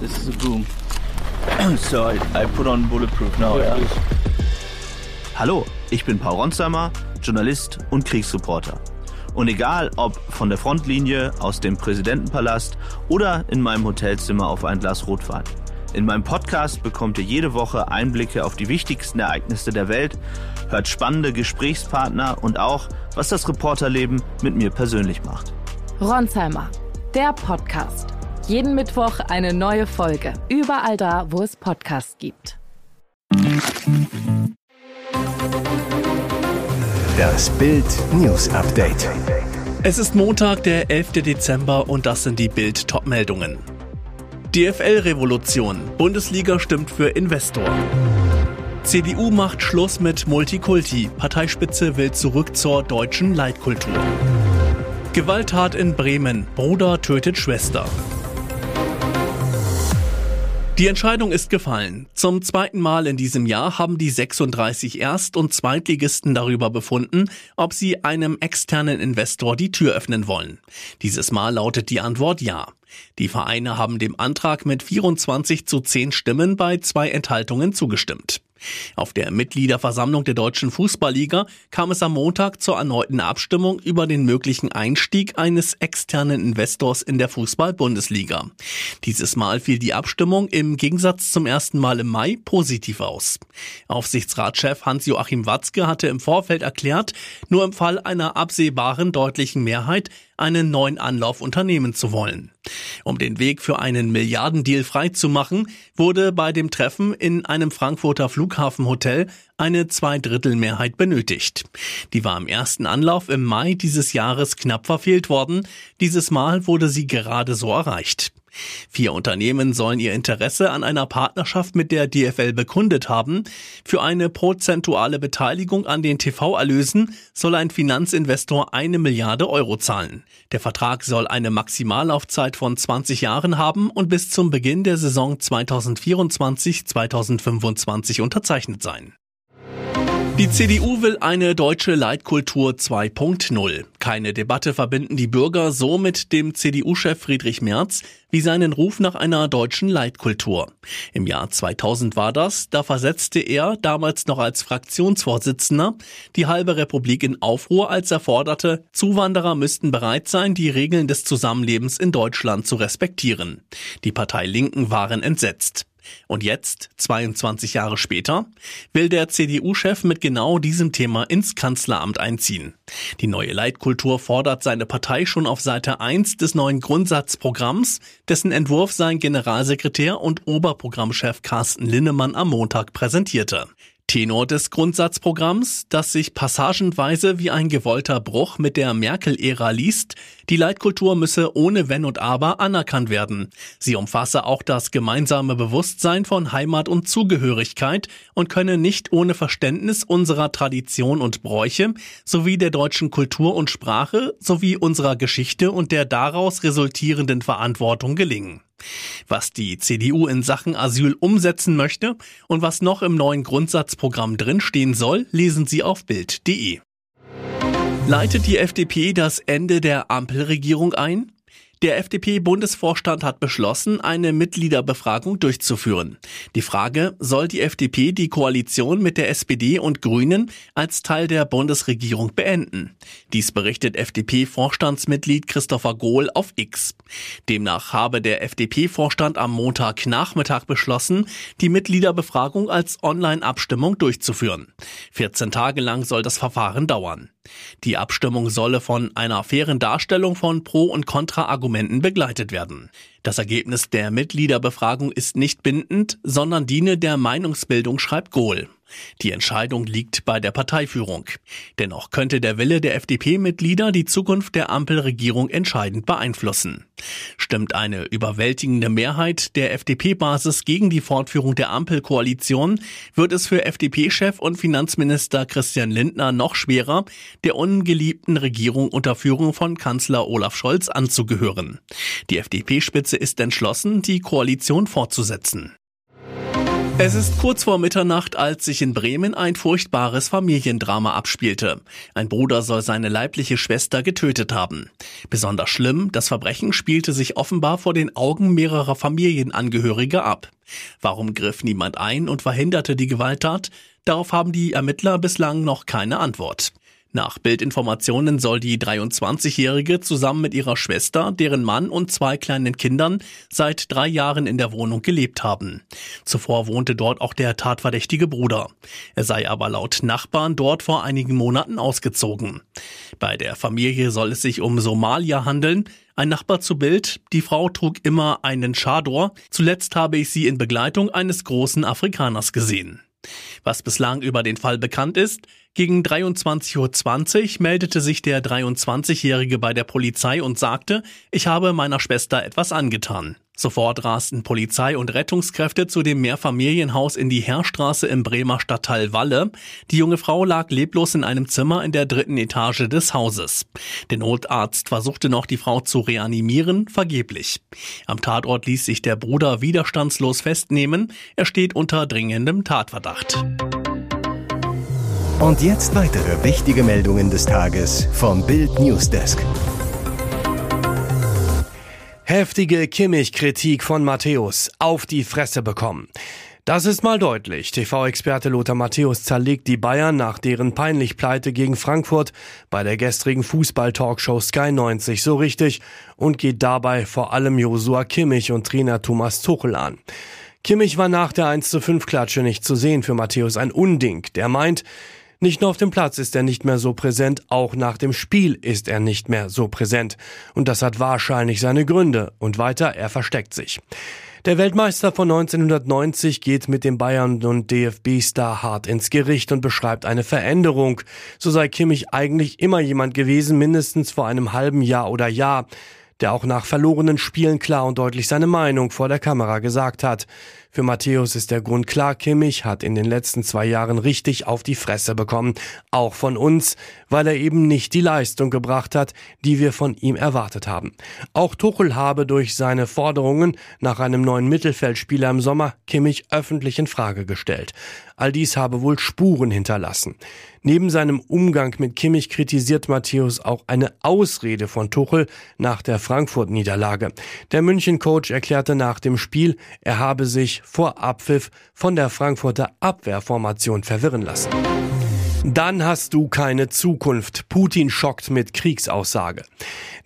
This is a boom. so I, I put on bulletproof now, yeah. Hallo, ich bin Paul Ronsheimer, Journalist und Kriegsreporter. Und egal ob von der Frontlinie, aus dem Präsidentenpalast oder in meinem Hotelzimmer auf ein Glas Rotwein. In meinem Podcast bekommt ihr jede Woche Einblicke auf die wichtigsten Ereignisse der Welt, hört spannende Gesprächspartner und auch, was das Reporterleben mit mir persönlich macht. Ronsheimer, der Podcast. Jeden Mittwoch eine neue Folge. Überall da, wo es Podcasts gibt. Das Bild News Update. Es ist Montag, der 11. Dezember und das sind die Bild Topmeldungen. DFL-Revolution. Bundesliga stimmt für Investor. CDU macht Schluss mit Multikulti. Parteispitze will zurück zur deutschen Leitkultur. Gewalttat in Bremen. Bruder tötet Schwester. Die Entscheidung ist gefallen. Zum zweiten Mal in diesem Jahr haben die 36 Erst- und Zweitligisten darüber befunden, ob sie einem externen Investor die Tür öffnen wollen. Dieses Mal lautet die Antwort ja. Die Vereine haben dem Antrag mit 24 zu 10 Stimmen bei zwei Enthaltungen zugestimmt. Auf der Mitgliederversammlung der Deutschen Fußballliga kam es am Montag zur erneuten Abstimmung über den möglichen Einstieg eines externen Investors in der Fußball-Bundesliga. Dieses Mal fiel die Abstimmung im Gegensatz zum ersten Mal im Mai positiv aus. Aufsichtsratschef Hans-Joachim Watzke hatte im Vorfeld erklärt, nur im Fall einer absehbaren deutlichen Mehrheit einen neuen Anlauf unternehmen zu wollen. Um den Weg für einen Milliardendeal freizumachen, wurde bei dem Treffen in einem Frankfurter Flughafenhotel eine Zweidrittelmehrheit benötigt. Die war im ersten Anlauf im Mai dieses Jahres knapp verfehlt worden. Dieses Mal wurde sie gerade so erreicht. Vier Unternehmen sollen ihr Interesse an einer Partnerschaft mit der DFL bekundet haben. Für eine prozentuale Beteiligung an den TV-Erlösen soll ein Finanzinvestor eine Milliarde Euro zahlen. Der Vertrag soll eine Maximallaufzeit von 20 Jahren haben und bis zum Beginn der Saison 2024-2025 unterzeichnet sein. Die CDU will eine deutsche Leitkultur 2.0. Keine Debatte verbinden die Bürger so mit dem CDU-Chef Friedrich Merz wie seinen Ruf nach einer deutschen Leitkultur. Im Jahr 2000 war das, da versetzte er, damals noch als Fraktionsvorsitzender, die halbe Republik in Aufruhr, als er forderte, Zuwanderer müssten bereit sein, die Regeln des Zusammenlebens in Deutschland zu respektieren. Die Partei Linken waren entsetzt. Und jetzt, 22 Jahre später, will der CDU-Chef mit genau diesem Thema ins Kanzleramt einziehen. Die neue Leitkultur fordert seine Partei schon auf Seite 1 des neuen Grundsatzprogramms, dessen Entwurf sein Generalsekretär und Oberprogrammchef Carsten Linnemann am Montag präsentierte. Tenor des Grundsatzprogramms, das sich passagenweise wie ein gewollter Bruch mit der Merkel-Ära liest, die Leitkultur müsse ohne Wenn und Aber anerkannt werden. Sie umfasse auch das gemeinsame Bewusstsein von Heimat und Zugehörigkeit und könne nicht ohne Verständnis unserer Tradition und Bräuche sowie der deutschen Kultur und Sprache sowie unserer Geschichte und der daraus resultierenden Verantwortung gelingen. Was die CDU in Sachen Asyl umsetzen möchte und was noch im neuen Grundsatzprogramm drinstehen soll, lesen Sie auf Bild.de. Leitet die FDP das Ende der Ampelregierung ein? Der FDP-Bundesvorstand hat beschlossen, eine Mitgliederbefragung durchzuführen. Die Frage, soll die FDP die Koalition mit der SPD und Grünen als Teil der Bundesregierung beenden? Dies berichtet FDP-Vorstandsmitglied Christopher Gohl auf X. Demnach habe der FDP-Vorstand am Montagnachmittag beschlossen, die Mitgliederbefragung als Online-Abstimmung durchzuführen. 14 Tage lang soll das Verfahren dauern. Die Abstimmung solle von einer fairen Darstellung von Pro- und Kontra-Argumenten begleitet werden. Das Ergebnis der Mitgliederbefragung ist nicht bindend, sondern diene der Meinungsbildung, schreibt Gohl. Die Entscheidung liegt bei der Parteiführung. Dennoch könnte der Wille der FDP-Mitglieder die Zukunft der Ampelregierung entscheidend beeinflussen. Stimmt eine überwältigende Mehrheit der FDP-Basis gegen die Fortführung der Ampelkoalition, wird es für FDP-Chef und Finanzminister Christian Lindner noch schwerer, der ungeliebten Regierung unter Führung von Kanzler Olaf Scholz anzugehören. Die FDP-Spitze ist entschlossen, die Koalition fortzusetzen. Es ist kurz vor Mitternacht, als sich in Bremen ein furchtbares Familiendrama abspielte. Ein Bruder soll seine leibliche Schwester getötet haben. Besonders schlimm, das Verbrechen spielte sich offenbar vor den Augen mehrerer Familienangehörige ab. Warum griff niemand ein und verhinderte die Gewalttat? Darauf haben die Ermittler bislang noch keine Antwort. Nach Bildinformationen soll die 23-Jährige zusammen mit ihrer Schwester, deren Mann und zwei kleinen Kindern seit drei Jahren in der Wohnung gelebt haben. Zuvor wohnte dort auch der tatverdächtige Bruder. Er sei aber laut Nachbarn dort vor einigen Monaten ausgezogen. Bei der Familie soll es sich um Somalia handeln. Ein Nachbar zu Bild, die Frau trug immer einen Chador. Zuletzt habe ich sie in Begleitung eines großen Afrikaners gesehen. Was bislang über den Fall bekannt ist, gegen 23.20 Uhr meldete sich der 23-Jährige bei der Polizei und sagte, ich habe meiner Schwester etwas angetan. Sofort rasten Polizei und Rettungskräfte zu dem Mehrfamilienhaus in die Heerstraße im Bremer Stadtteil Walle. Die junge Frau lag leblos in einem Zimmer in der dritten Etage des Hauses. Der Notarzt versuchte noch, die Frau zu reanimieren, vergeblich. Am Tatort ließ sich der Bruder widerstandslos festnehmen. Er steht unter dringendem Tatverdacht. Und jetzt weitere wichtige Meldungen des Tages vom Bild Newsdesk. Heftige Kimmich-Kritik von Matthäus auf die Fresse bekommen. Das ist mal deutlich. TV-Experte Lothar Matthäus zerlegt die Bayern nach deren peinlich Pleite gegen Frankfurt bei der gestrigen Fußball-Talkshow Sky 90 so richtig und geht dabei vor allem Josua Kimmich und Trainer Thomas Tuchel an. Kimmich war nach der 1 zu 5 Klatsche nicht zu sehen für Matthäus ein Unding. Der meint, nicht nur auf dem Platz ist er nicht mehr so präsent, auch nach dem Spiel ist er nicht mehr so präsent. Und das hat wahrscheinlich seine Gründe. Und weiter, er versteckt sich. Der Weltmeister von 1990 geht mit dem Bayern- und DFB-Star hart ins Gericht und beschreibt eine Veränderung. So sei Kimmich eigentlich immer jemand gewesen, mindestens vor einem halben Jahr oder Jahr der auch nach verlorenen Spielen klar und deutlich seine Meinung vor der Kamera gesagt hat. Für Matthäus ist der Grund klar, Kimmich hat in den letzten zwei Jahren richtig auf die Fresse bekommen, auch von uns, weil er eben nicht die Leistung gebracht hat, die wir von ihm erwartet haben. Auch Tuchel habe durch seine Forderungen nach einem neuen Mittelfeldspieler im Sommer Kimmich öffentlich in Frage gestellt. All dies habe wohl Spuren hinterlassen. Neben seinem Umgang mit Kimmich kritisiert Matthäus auch eine Ausrede von Tuchel nach der Frankfurt-Niederlage. Der München-Coach erklärte nach dem Spiel, er habe sich vor Abpfiff von der Frankfurter Abwehrformation verwirren lassen. Dann hast du keine Zukunft. Putin schockt mit Kriegsaussage.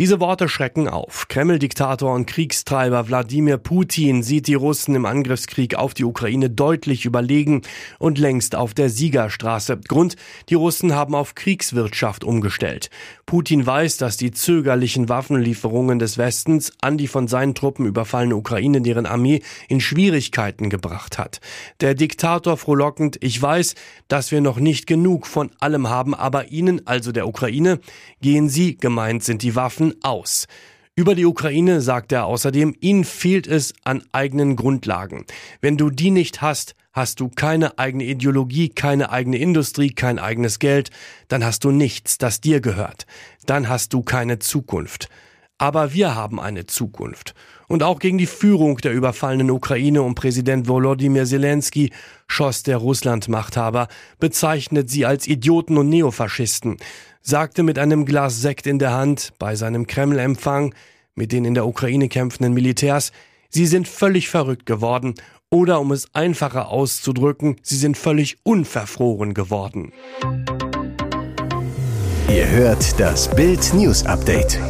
Diese Worte schrecken auf. Kreml-Diktator und Kriegstreiber Wladimir Putin sieht die Russen im Angriffskrieg auf die Ukraine deutlich überlegen und längst auf der Siegerstraße. Grund, die Russen haben auf Kriegswirtschaft umgestellt. Putin weiß, dass die zögerlichen Waffenlieferungen des Westens an die von seinen Truppen überfallene Ukraine deren Armee in Schwierigkeiten gebracht hat. Der Diktator frohlockend, ich weiß, dass wir noch nicht genug von allem haben, aber ihnen, also der Ukraine, gehen sie, gemeint sind die Waffen, aus. Über die Ukraine sagt er außerdem, ihnen fehlt es an eigenen Grundlagen. Wenn du die nicht hast, hast du keine eigene Ideologie, keine eigene Industrie, kein eigenes Geld, dann hast du nichts, das dir gehört. Dann hast du keine Zukunft. Aber wir haben eine Zukunft. Und auch gegen die Führung der überfallenen Ukraine um Präsident Volodymyr Zelensky schoss der Russlandmachthaber, bezeichnet sie als Idioten und Neofaschisten, sagte mit einem Glas Sekt in der Hand bei seinem Kreml-Empfang mit den in der Ukraine kämpfenden Militärs, sie sind völlig verrückt geworden oder um es einfacher auszudrücken, sie sind völlig unverfroren geworden. Ihr hört das Bild News Update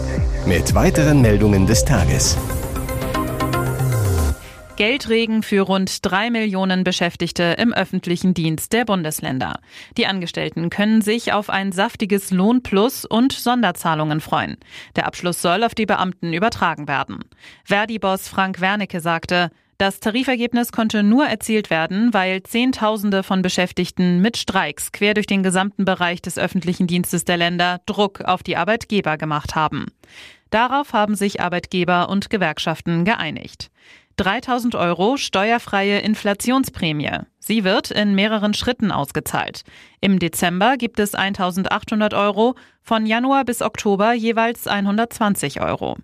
mit weiteren Meldungen des Tages. Geldregen für rund drei Millionen Beschäftigte im öffentlichen Dienst der Bundesländer. Die Angestellten können sich auf ein saftiges Lohnplus und Sonderzahlungen freuen. Der Abschluss soll auf die Beamten übertragen werden. Verdi-Boss Frank Wernicke sagte, das Tarifergebnis konnte nur erzielt werden, weil Zehntausende von Beschäftigten mit Streiks quer durch den gesamten Bereich des öffentlichen Dienstes der Länder Druck auf die Arbeitgeber gemacht haben. Darauf haben sich Arbeitgeber und Gewerkschaften geeinigt. 3000 Euro steuerfreie Inflationsprämie. Sie wird in mehreren Schritten ausgezahlt. Im Dezember gibt es 1800 Euro, von Januar bis Oktober jeweils 120 Euro.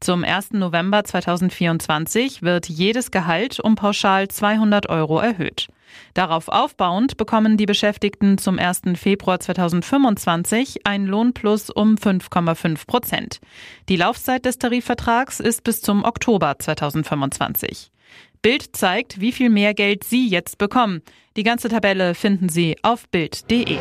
Zum 1. November 2024 wird jedes Gehalt um pauschal 200 Euro erhöht. Darauf aufbauend bekommen die Beschäftigten zum 1. Februar 2025 ein Lohnplus um 5,5 Prozent. Die Laufzeit des Tarifvertrags ist bis zum Oktober 2025. Bild zeigt, wie viel mehr Geld Sie jetzt bekommen. Die ganze Tabelle finden Sie auf Bild.de.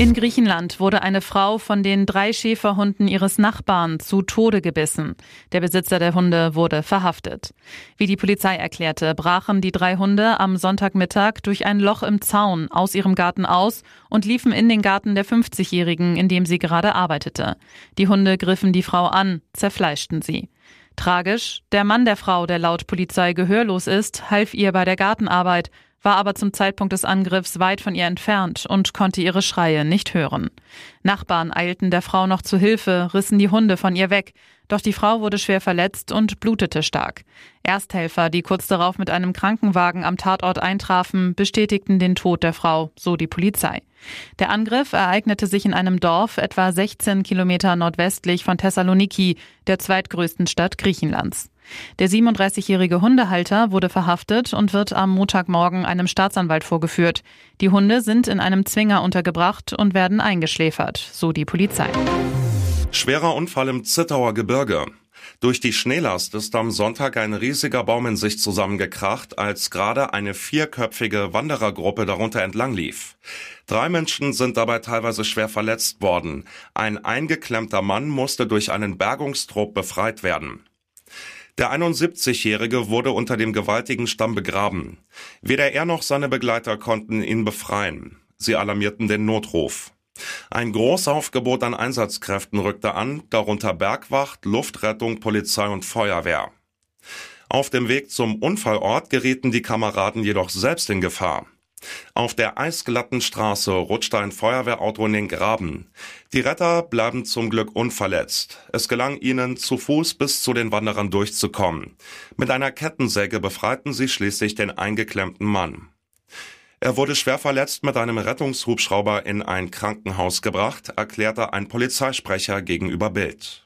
In Griechenland wurde eine Frau von den drei Schäferhunden ihres Nachbarn zu Tode gebissen. Der Besitzer der Hunde wurde verhaftet. Wie die Polizei erklärte, brachen die drei Hunde am Sonntagmittag durch ein Loch im Zaun aus ihrem Garten aus und liefen in den Garten der 50-Jährigen, in dem sie gerade arbeitete. Die Hunde griffen die Frau an, zerfleischten sie. Tragisch, der Mann der Frau, der laut Polizei gehörlos ist, half ihr bei der Gartenarbeit, war aber zum Zeitpunkt des Angriffs weit von ihr entfernt und konnte ihre Schreie nicht hören. Nachbarn eilten der Frau noch zu Hilfe, rissen die Hunde von ihr weg, doch die Frau wurde schwer verletzt und blutete stark. Ersthelfer, die kurz darauf mit einem Krankenwagen am Tatort eintrafen, bestätigten den Tod der Frau, so die Polizei. Der Angriff ereignete sich in einem Dorf etwa 16 Kilometer nordwestlich von Thessaloniki, der zweitgrößten Stadt Griechenlands. Der 37-jährige Hundehalter wurde verhaftet und wird am Montagmorgen einem Staatsanwalt vorgeführt. Die Hunde sind in einem Zwinger untergebracht und werden eingeschläfert, so die Polizei. Schwerer Unfall im Zittauer Gebirge. Durch die Schneelast ist am Sonntag ein riesiger Baum in sich zusammengekracht, als gerade eine vierköpfige Wanderergruppe darunter entlang lief. Drei Menschen sind dabei teilweise schwer verletzt worden. Ein eingeklemmter Mann musste durch einen Bergungstrupp befreit werden. Der 71-Jährige wurde unter dem gewaltigen Stamm begraben. Weder er noch seine Begleiter konnten ihn befreien. Sie alarmierten den Notruf. Ein Großaufgebot an Einsatzkräften rückte an, darunter Bergwacht, Luftrettung, Polizei und Feuerwehr. Auf dem Weg zum Unfallort gerieten die Kameraden jedoch selbst in Gefahr. Auf der eisglatten Straße rutschte ein Feuerwehrauto in den Graben. Die Retter bleiben zum Glück unverletzt. Es gelang ihnen, zu Fuß bis zu den Wanderern durchzukommen. Mit einer Kettensäge befreiten sie schließlich den eingeklemmten Mann. Er wurde schwer verletzt mit einem Rettungshubschrauber in ein Krankenhaus gebracht, erklärte ein Polizeisprecher gegenüber Bild.